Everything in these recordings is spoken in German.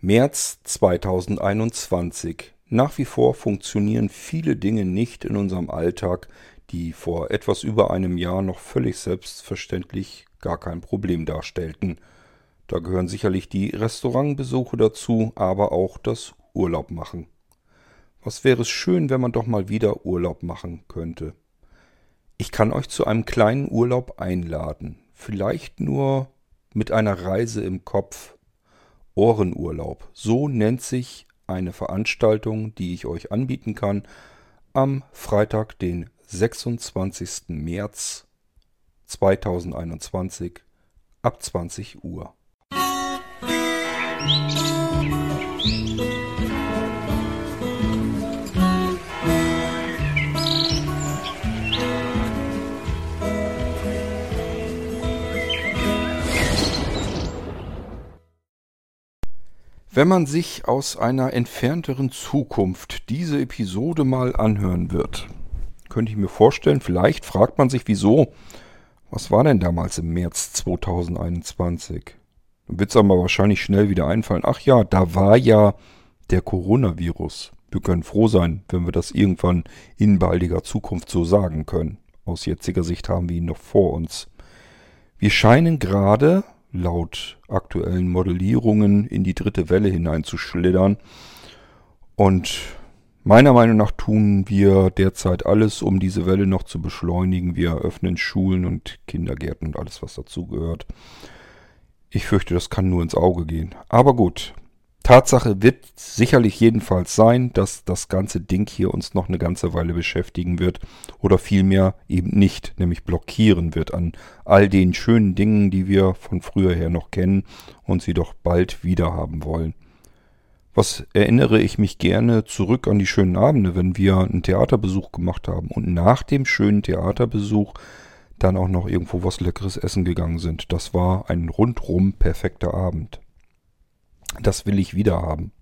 März 2021. Nach wie vor funktionieren viele Dinge nicht in unserem Alltag, die vor etwas über einem Jahr noch völlig selbstverständlich gar kein Problem darstellten. Da gehören sicherlich die Restaurantbesuche dazu, aber auch das Urlaub machen. Was wäre es schön, wenn man doch mal wieder Urlaub machen könnte. Ich kann euch zu einem kleinen Urlaub einladen, vielleicht nur mit einer Reise im Kopf Ohrenurlaub. So nennt sich eine Veranstaltung, die ich euch anbieten kann am Freitag, den 26. März 2021 ab 20 Uhr. Wenn man sich aus einer entfernteren Zukunft diese Episode mal anhören wird, könnte ich mir vorstellen, vielleicht fragt man sich, wieso, was war denn damals im März 2021? Dann wird es aber wahrscheinlich schnell wieder einfallen. Ach ja, da war ja der Coronavirus. Wir können froh sein, wenn wir das irgendwann in baldiger Zukunft so sagen können. Aus jetziger Sicht haben wir ihn noch vor uns. Wir scheinen gerade laut aktuellen Modellierungen in die dritte Welle hineinzuschlittern. Und meiner Meinung nach tun wir derzeit alles, um diese Welle noch zu beschleunigen. Wir öffnen Schulen und Kindergärten und alles, was dazugehört. Ich fürchte, das kann nur ins Auge gehen. Aber gut, Tatsache wird sicherlich jedenfalls sein, dass das ganze Ding hier uns noch eine ganze Weile beschäftigen wird oder vielmehr eben nicht, nämlich blockieren wird an all den schönen Dingen, die wir von früher her noch kennen und sie doch bald wieder haben wollen. Was erinnere ich mich gerne zurück an die schönen Abende, wenn wir einen Theaterbesuch gemacht haben und nach dem schönen Theaterbesuch dann auch noch irgendwo was Leckeres essen gegangen sind. Das war ein rundrum perfekter Abend. Das will ich wieder haben.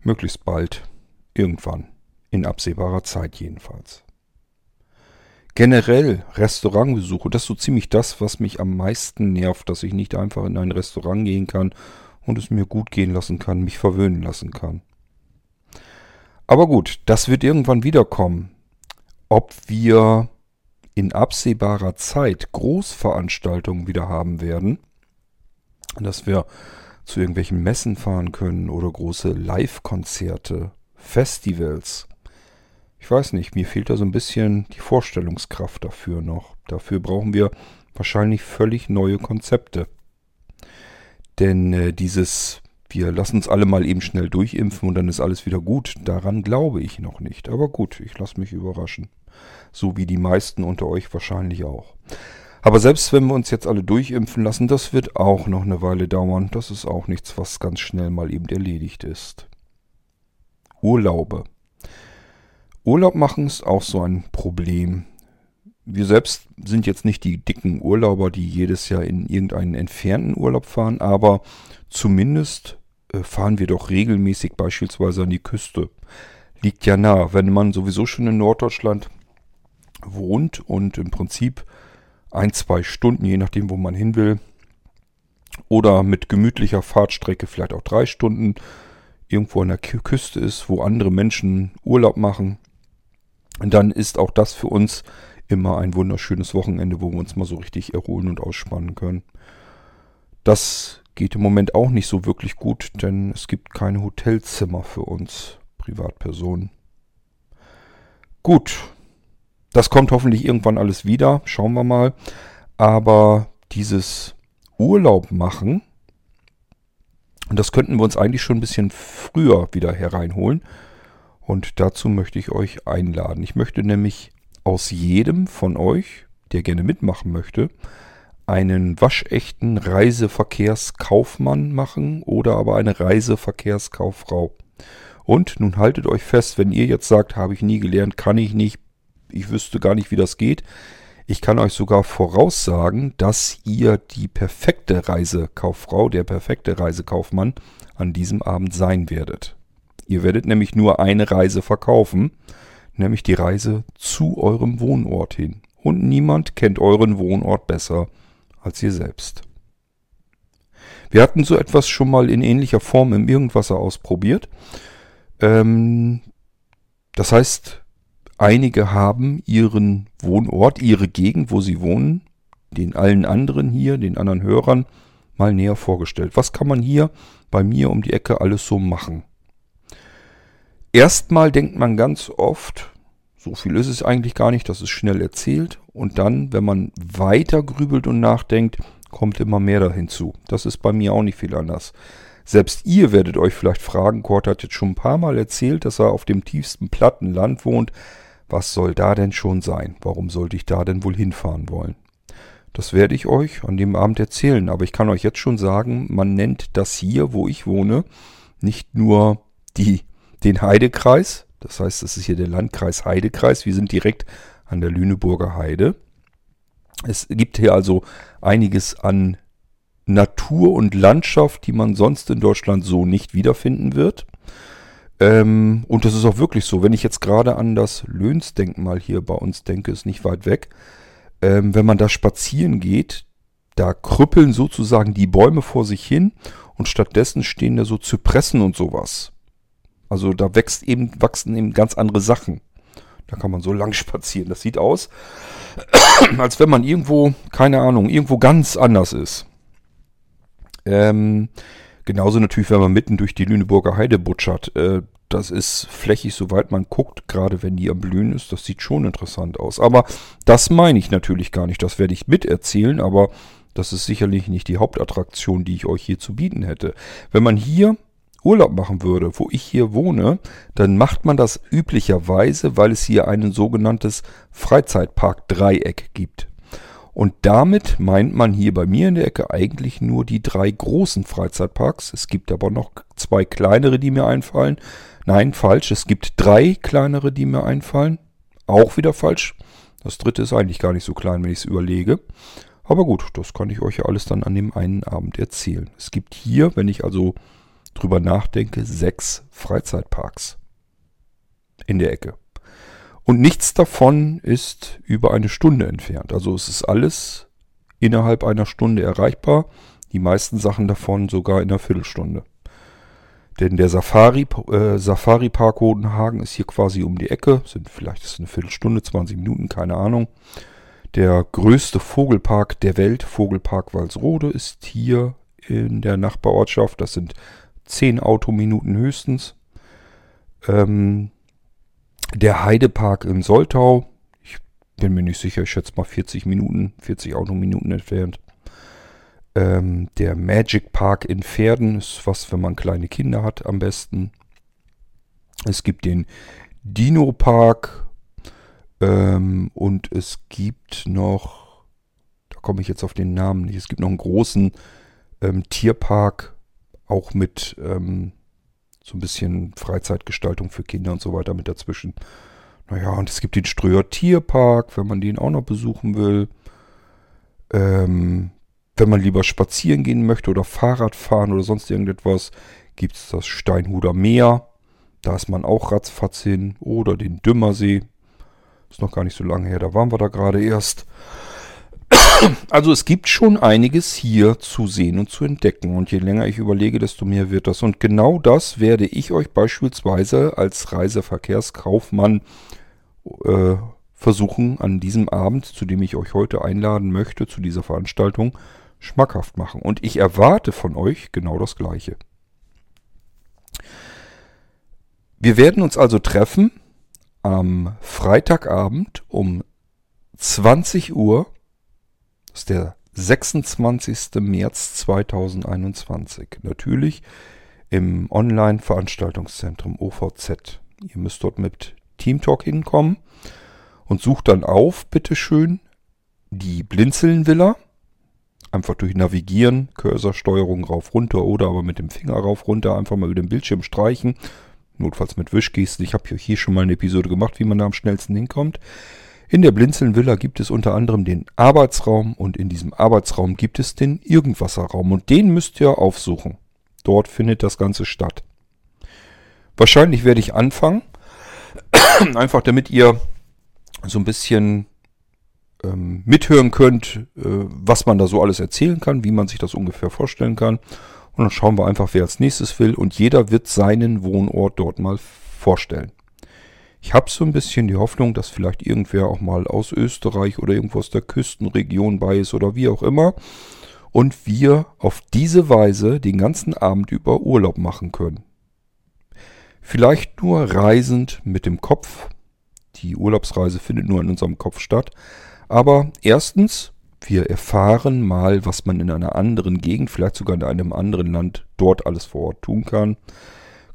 Möglichst bald. Irgendwann. In absehbarer Zeit jedenfalls. Generell Restaurantbesuche, das ist so ziemlich das, was mich am meisten nervt, dass ich nicht einfach in ein Restaurant gehen kann und es mir gut gehen lassen kann, mich verwöhnen lassen kann. Aber gut, das wird irgendwann wiederkommen. Ob wir in absehbarer Zeit Großveranstaltungen wieder haben werden, dass wir zu irgendwelchen Messen fahren können oder große Live-Konzerte, Festivals. Ich weiß nicht, mir fehlt da so ein bisschen die Vorstellungskraft dafür noch. Dafür brauchen wir wahrscheinlich völlig neue Konzepte. Denn äh, dieses, wir lassen uns alle mal eben schnell durchimpfen und dann ist alles wieder gut, daran glaube ich noch nicht. Aber gut, ich lasse mich überraschen. So wie die meisten unter euch wahrscheinlich auch. Aber selbst wenn wir uns jetzt alle durchimpfen lassen, das wird auch noch eine Weile dauern. Das ist auch nichts, was ganz schnell mal eben erledigt ist. Urlaube. Urlaub machen ist auch so ein Problem. Wir selbst sind jetzt nicht die dicken Urlauber, die jedes Jahr in irgendeinen entfernten Urlaub fahren, aber zumindest äh, fahren wir doch regelmäßig beispielsweise an die Küste. Liegt ja nah, wenn man sowieso schon in Norddeutschland wohnt und im Prinzip ein, zwei Stunden, je nachdem, wo man hin will. Oder mit gemütlicher Fahrtstrecke vielleicht auch drei Stunden irgendwo an der Küste ist, wo andere Menschen Urlaub machen. Und dann ist auch das für uns immer ein wunderschönes Wochenende, wo wir uns mal so richtig erholen und ausspannen können. Das geht im Moment auch nicht so wirklich gut, denn es gibt keine Hotelzimmer für uns Privatpersonen. Gut, das kommt hoffentlich irgendwann alles wieder. Schauen wir mal. Aber dieses Urlaub machen, das könnten wir uns eigentlich schon ein bisschen früher wieder hereinholen. Und dazu möchte ich euch einladen. Ich möchte nämlich aus jedem von euch, der gerne mitmachen möchte, einen waschechten Reiseverkehrskaufmann machen oder aber eine Reiseverkehrskauffrau. Und nun haltet euch fest, wenn ihr jetzt sagt, habe ich nie gelernt, kann ich nicht, ich wüsste gar nicht, wie das geht. Ich kann euch sogar voraussagen, dass ihr die perfekte Reisekauffrau, der perfekte Reisekaufmann an diesem Abend sein werdet. Ihr werdet nämlich nur eine Reise verkaufen, nämlich die Reise zu eurem Wohnort hin. Und niemand kennt euren Wohnort besser als ihr selbst. Wir hatten so etwas schon mal in ähnlicher Form im Irgendwasser ausprobiert. Ähm, das heißt, einige haben ihren Wohnort, ihre Gegend, wo sie wohnen, den allen anderen hier, den anderen Hörern, mal näher vorgestellt. Was kann man hier bei mir um die Ecke alles so machen? Erstmal denkt man ganz oft, so viel ist es eigentlich gar nicht, das ist schnell erzählt. Und dann, wenn man weiter grübelt und nachdenkt, kommt immer mehr da hinzu. Das ist bei mir auch nicht viel anders. Selbst ihr werdet euch vielleicht fragen, Kurt hat jetzt schon ein paar Mal erzählt, dass er auf dem tiefsten platten Land wohnt. Was soll da denn schon sein? Warum sollte ich da denn wohl hinfahren wollen? Das werde ich euch an dem Abend erzählen, aber ich kann euch jetzt schon sagen, man nennt das hier, wo ich wohne, nicht nur die, den Heidekreis, das heißt, das ist hier der Landkreis Heidekreis, wir sind direkt an der Lüneburger Heide. Es gibt hier also einiges an Natur und Landschaft, die man sonst in Deutschland so nicht wiederfinden wird. Ähm, und das ist auch wirklich so. Wenn ich jetzt gerade an das Löhnsdenkmal hier bei uns denke, ist nicht weit weg. Ähm, wenn man da spazieren geht, da krüppeln sozusagen die Bäume vor sich hin und stattdessen stehen da so Zypressen und sowas. Also da wächst eben, wachsen eben ganz andere Sachen. Da kann man so lang spazieren. Das sieht aus, als wenn man irgendwo, keine Ahnung, irgendwo ganz anders ist. Ähm, genauso natürlich, wenn man mitten durch die Lüneburger Heide butschert. Äh, das ist flächig, soweit man guckt, gerade wenn die am Blühen ist. Das sieht schon interessant aus. Aber das meine ich natürlich gar nicht. Das werde ich miterzählen, aber das ist sicherlich nicht die Hauptattraktion, die ich euch hier zu bieten hätte. Wenn man hier Urlaub machen würde, wo ich hier wohne, dann macht man das üblicherweise, weil es hier ein sogenanntes Freizeitpark-Dreieck gibt. Und damit meint man hier bei mir in der Ecke eigentlich nur die drei großen Freizeitparks. Es gibt aber noch zwei kleinere, die mir einfallen. Nein, falsch. Es gibt drei kleinere, die mir einfallen. Auch wieder falsch. Das dritte ist eigentlich gar nicht so klein, wenn ich es überlege. Aber gut, das kann ich euch ja alles dann an dem einen Abend erzählen. Es gibt hier, wenn ich also drüber nachdenke, sechs Freizeitparks in der Ecke. Und nichts davon ist über eine Stunde entfernt. Also es ist alles innerhalb einer Stunde erreichbar. Die meisten Sachen davon sogar in einer Viertelstunde. Denn der Safari, äh, Safari Park Hodenhagen ist hier quasi um die Ecke. Sind vielleicht ist eine Viertelstunde, 20 Minuten, keine Ahnung. Der größte Vogelpark der Welt, Vogelpark Walsrode, ist hier in der Nachbarortschaft. Das sind 10 Autominuten höchstens. Ähm, der Heidepark in Soltau, ich bin mir nicht sicher, ich schätze mal 40 Minuten, 40 Autominuten entfernt. Ähm, der Magic Park in Pferden ist was, wenn man kleine Kinder hat, am besten. Es gibt den Dino Park ähm, und es gibt noch, da komme ich jetzt auf den Namen nicht, es gibt noch einen großen ähm, Tierpark auch mit ähm, so ein bisschen Freizeitgestaltung für Kinder und so weiter mit dazwischen. Naja, und es gibt den Ströer Tierpark, wenn man den auch noch besuchen will. Ähm, wenn man lieber spazieren gehen möchte oder Fahrrad fahren oder sonst irgendetwas, gibt es das Steinhuder Meer. Da ist man auch ratzfatz hin. Oder den Dümmersee. Ist noch gar nicht so lange her, da waren wir da gerade erst. Also es gibt schon einiges hier zu sehen und zu entdecken. Und je länger ich überlege, desto mehr wird das. Und genau das werde ich euch beispielsweise als Reiseverkehrskaufmann äh, versuchen, an diesem Abend, zu dem ich euch heute einladen möchte, zu dieser Veranstaltung, schmackhaft machen. Und ich erwarte von euch genau das Gleiche. Wir werden uns also treffen am Freitagabend um 20 Uhr ist der 26. März 2021. Natürlich im Online-Veranstaltungszentrum OVZ. Ihr müsst dort mit Teamtalk hinkommen und sucht dann auf, bitteschön, die Blinzeln-Villa. Einfach durch Navigieren, Cursorsteuerung rauf, runter oder aber mit dem Finger rauf, runter, einfach mal über den Bildschirm streichen. Notfalls mit Wischgesten. Ich habe hier schon mal eine Episode gemacht, wie man da am schnellsten hinkommt. In der Blinzeln-Villa gibt es unter anderem den Arbeitsraum und in diesem Arbeitsraum gibt es den Irgendwasserraum und den müsst ihr aufsuchen. Dort findet das Ganze statt. Wahrscheinlich werde ich anfangen, einfach damit ihr so ein bisschen ähm, mithören könnt, äh, was man da so alles erzählen kann, wie man sich das ungefähr vorstellen kann. Und dann schauen wir einfach, wer als nächstes will. Und jeder wird seinen Wohnort dort mal vorstellen. Ich habe so ein bisschen die Hoffnung, dass vielleicht irgendwer auch mal aus Österreich oder irgendwo aus der Küstenregion bei ist oder wie auch immer. Und wir auf diese Weise den ganzen Abend über Urlaub machen können. Vielleicht nur reisend mit dem Kopf. Die Urlaubsreise findet nur in unserem Kopf statt. Aber erstens, wir erfahren mal, was man in einer anderen Gegend, vielleicht sogar in einem anderen Land, dort alles vor Ort tun kann.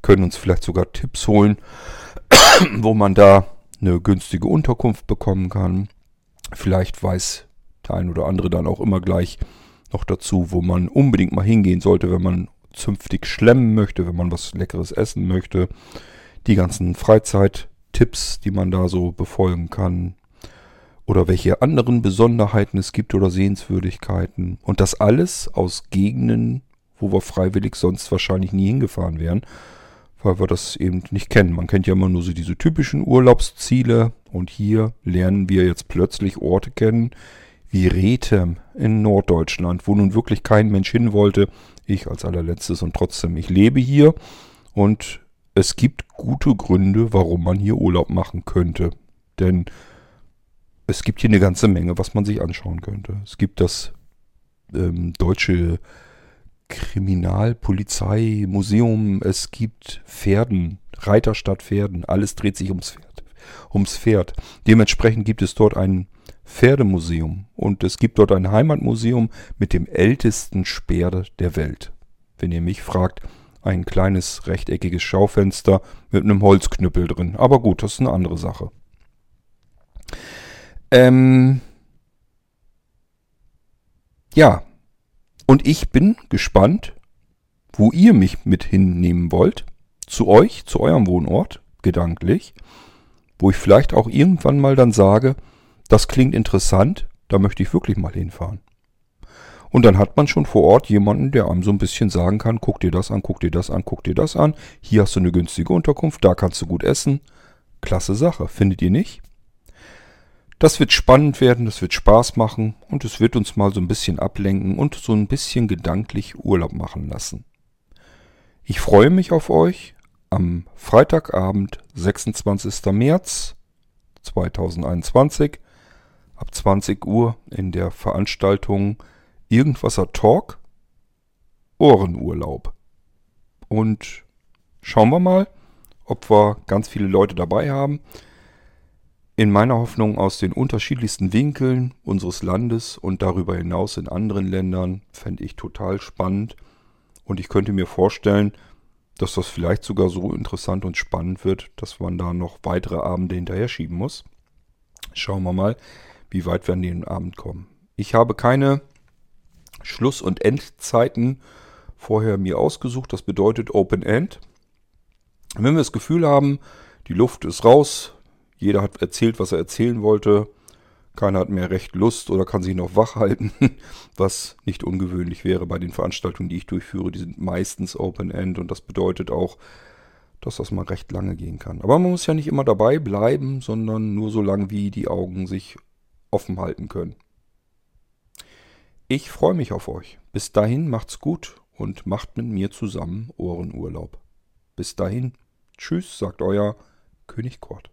Können uns vielleicht sogar Tipps holen, wo man da eine günstige Unterkunft bekommen kann. Vielleicht weiß der ein oder andere dann auch immer gleich noch dazu, wo man unbedingt mal hingehen sollte, wenn man zünftig schlemmen möchte, wenn man was Leckeres essen möchte. Die ganzen Freizeittipps, die man da so befolgen kann. Oder welche anderen Besonderheiten es gibt oder Sehenswürdigkeiten. Und das alles aus Gegenden, wo wir freiwillig sonst wahrscheinlich nie hingefahren wären weil wir das eben nicht kennen. Man kennt ja immer nur so diese typischen Urlaubsziele und hier lernen wir jetzt plötzlich Orte kennen, wie Rethem in Norddeutschland, wo nun wirklich kein Mensch hin wollte. Ich als allerletztes und trotzdem, ich lebe hier und es gibt gute Gründe, warum man hier Urlaub machen könnte. Denn es gibt hier eine ganze Menge, was man sich anschauen könnte. Es gibt das ähm, deutsche Kriminalpolizei, Museum, es gibt Pferden, Reiterstadt Pferden, alles dreht sich ums Pferd. Ums Pferd. Dementsprechend gibt es dort ein Pferdemuseum und es gibt dort ein Heimatmuseum mit dem ältesten Speer der Welt. Wenn ihr mich fragt, ein kleines rechteckiges Schaufenster mit einem Holzknüppel drin. Aber gut, das ist eine andere Sache. Ähm ja, und ich bin gespannt, wo ihr mich mit hinnehmen wollt. Zu euch, zu eurem Wohnort, gedanklich. Wo ich vielleicht auch irgendwann mal dann sage, das klingt interessant, da möchte ich wirklich mal hinfahren. Und dann hat man schon vor Ort jemanden, der einem so ein bisschen sagen kann, guck dir das an, guck dir das an, guck dir das an. Hier hast du eine günstige Unterkunft, da kannst du gut essen. Klasse Sache, findet ihr nicht? Das wird spannend werden, das wird Spaß machen und es wird uns mal so ein bisschen ablenken und so ein bisschen gedanklich Urlaub machen lassen. Ich freue mich auf euch am Freitagabend, 26. März 2021 ab 20 Uhr in der Veranstaltung Irgendwasser Talk Ohrenurlaub. Und schauen wir mal, ob wir ganz viele Leute dabei haben in meiner Hoffnung aus den unterschiedlichsten Winkeln unseres Landes und darüber hinaus in anderen Ländern fände ich total spannend. Und ich könnte mir vorstellen, dass das vielleicht sogar so interessant und spannend wird, dass man da noch weitere Abende hinterher schieben muss. Schauen wir mal, wie weit wir an den Abend kommen. Ich habe keine Schluss- und Endzeiten vorher mir ausgesucht. Das bedeutet Open End. Wenn wir das Gefühl haben, die Luft ist raus, jeder hat erzählt, was er erzählen wollte. Keiner hat mehr recht Lust oder kann sich noch wach halten, was nicht ungewöhnlich wäre bei den Veranstaltungen, die ich durchführe. Die sind meistens Open-End und das bedeutet auch, dass das mal recht lange gehen kann. Aber man muss ja nicht immer dabei bleiben, sondern nur so lange, wie die Augen sich offen halten können. Ich freue mich auf euch. Bis dahin macht's gut und macht mit mir zusammen Ohrenurlaub. Bis dahin, tschüss, sagt euer König Kort.